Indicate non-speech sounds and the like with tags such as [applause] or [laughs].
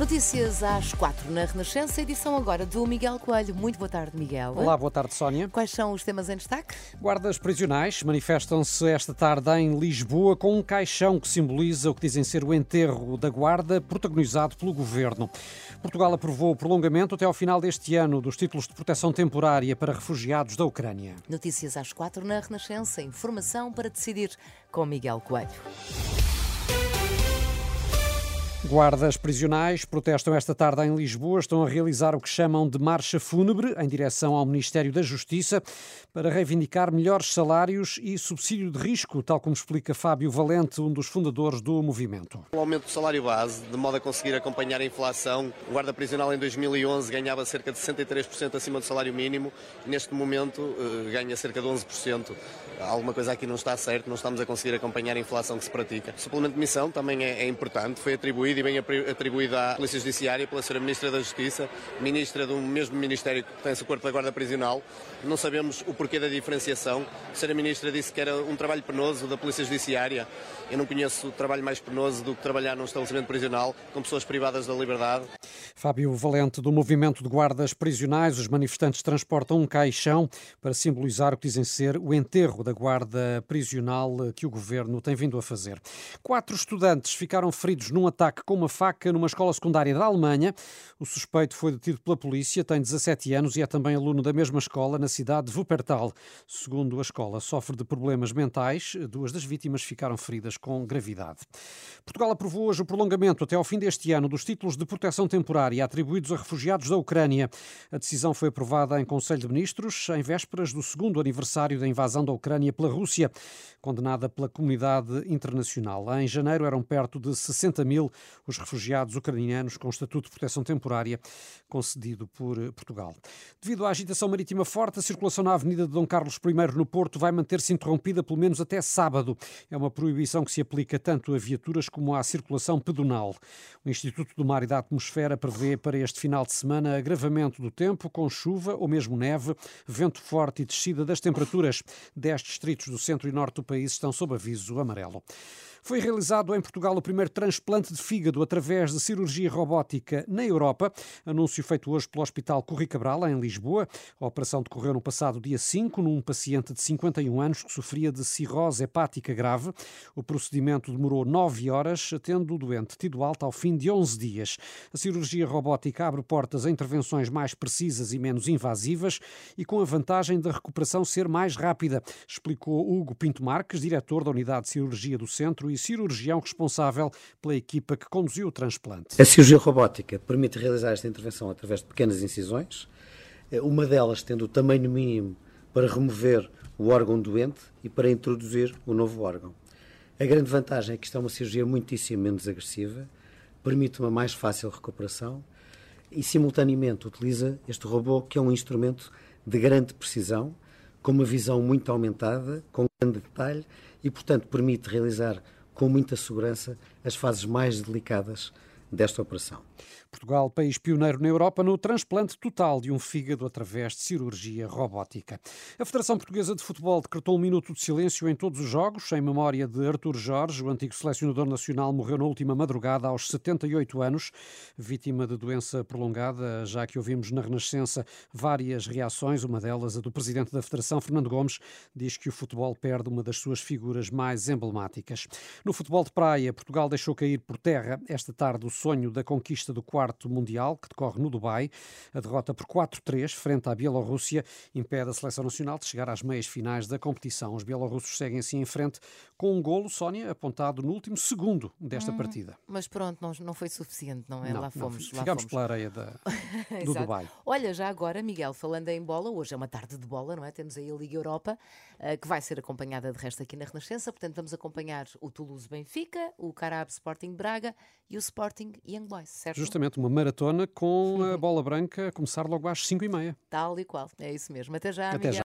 Notícias às quatro na Renascença, edição agora do Miguel Coelho. Muito boa tarde, Miguel. Olá, boa tarde, Sónia. Quais são os temas em destaque? Guardas prisionais manifestam-se esta tarde em Lisboa com um caixão que simboliza o que dizem ser o enterro da guarda, protagonizado pelo governo. Portugal aprovou o prolongamento até ao final deste ano dos títulos de proteção temporária para refugiados da Ucrânia. Notícias às quatro na Renascença, informação para decidir com Miguel Coelho. Guardas prisionais protestam esta tarde em Lisboa, estão a realizar o que chamam de marcha fúnebre em direção ao Ministério da Justiça para reivindicar melhores salários e subsídio de risco, tal como explica Fábio Valente, um dos fundadores do movimento. O aumento do salário base, de modo a conseguir acompanhar a inflação. O guarda prisional em 2011 ganhava cerca de 63% acima do salário mínimo, neste momento eh, ganha cerca de 11%. Alguma coisa aqui não está certo, não estamos a conseguir acompanhar a inflação que se pratica. O suplemento de missão também é, é importante, foi atribuído bem atribuído à Polícia Judiciária pela Sra. Ministra da Justiça, Ministra do mesmo Ministério que pertence ao Corpo da Guarda Prisional. Não sabemos o porquê da diferenciação. A Sra. Ministra disse que era um trabalho penoso da Polícia Judiciária. Eu não conheço trabalho mais penoso do que trabalhar num estabelecimento prisional com pessoas privadas da liberdade. Fábio Valente, do Movimento de Guardas Prisionais, os manifestantes transportam um caixão para simbolizar o que dizem ser o enterro da guarda prisional que o governo tem vindo a fazer. Quatro estudantes ficaram feridos num ataque com uma faca numa escola secundária da Alemanha. O suspeito foi detido pela polícia, tem 17 anos e é também aluno da mesma escola na cidade de Wuppertal. Segundo a escola, sofre de problemas mentais. Duas das vítimas ficaram feridas com gravidade. Portugal aprovou hoje o prolongamento até ao fim deste ano dos títulos de proteção temporária atribuídos a refugiados da Ucrânia. A decisão foi aprovada em Conselho de Ministros em vésperas do segundo aniversário da invasão da Ucrânia pela Rússia, condenada pela comunidade internacional. Em janeiro eram perto de 60 mil os refugiados ucranianos com estatuto de proteção temporária concedido por Portugal. Devido à agitação marítima forte, a circulação na Avenida de Dom Carlos I no Porto vai manter-se interrompida pelo menos até sábado. É uma proibição que se aplica tanto a viaturas como à circulação pedonal. O Instituto do Mar e da Atmosfera prevê para este final de semana agravamento do tempo, com chuva ou mesmo neve, vento forte e descida das temperaturas. Dez distritos do centro e norte do país estão sob aviso amarelo. Foi realizado em Portugal o primeiro transplante de fígado através de cirurgia robótica na Europa. Anúncio feito hoje pelo Hospital Corri Cabral, em Lisboa. A operação decorreu no passado dia 5, num paciente de 51 anos que sofria de cirrose hepática grave. O procedimento demorou 9 horas, tendo o doente tido alta ao fim de 11 dias. A cirurgia robótica abre portas a intervenções mais precisas e menos invasivas e com a vantagem da recuperação ser mais rápida, explicou Hugo Pinto Marques, diretor da Unidade de Cirurgia do Centro e cirurgião responsável pela equipa que conduziu o transplante. A cirurgia robótica permite realizar esta intervenção através de pequenas incisões, eh, uma delas tendo o tamanho mínimo para remover o órgão doente e para introduzir o novo órgão. A grande vantagem é que isto é uma cirurgia muitíssimo menos agressiva, permite uma mais fácil recuperação e, simultaneamente, utiliza este robô que é um instrumento de grande precisão, com uma visão muito aumentada, com grande detalhe e, portanto, permite realizar com muita segurança as fases mais delicadas desta operação. Portugal, país pioneiro na Europa no transplante total de um fígado através de cirurgia robótica. A Federação Portuguesa de Futebol decretou um minuto de silêncio em todos os jogos, em memória de Artur Jorge, o antigo selecionador nacional, morreu na última madrugada aos 78 anos, vítima de doença prolongada, já que ouvimos na Renascença várias reações, uma delas a do presidente da Federação, Fernando Gomes, diz que o futebol perde uma das suas figuras mais emblemáticas. No futebol de praia, Portugal deixou cair por terra esta tarde o sonho da conquista do quarto quarto Mundial, que decorre no Dubai. A derrota por 4-3 frente à Bielorrússia impede a seleção nacional de chegar às meias finais da competição. Os bielorrussos seguem assim em frente com um golo, Sónia, apontado no último segundo desta hum, partida. Mas pronto, não, não foi suficiente, não é? Não, lá fomos. Não, ficamos fomos. pela areia da, [laughs] do Dubai. Olha, já agora, Miguel, falando em bola, hoje é uma tarde de bola, não é? Temos aí a Liga Europa, uh, que vai ser acompanhada de resto aqui na Renascença, portanto vamos acompanhar o Toulouse Benfica, o Carab Sporting Braga e o Sporting Young Boys, certo? Justamente uma maratona com a [laughs] bola branca a começar logo às 5 e meia. Tal e qual, é isso mesmo. Até já, Até Miguel. já.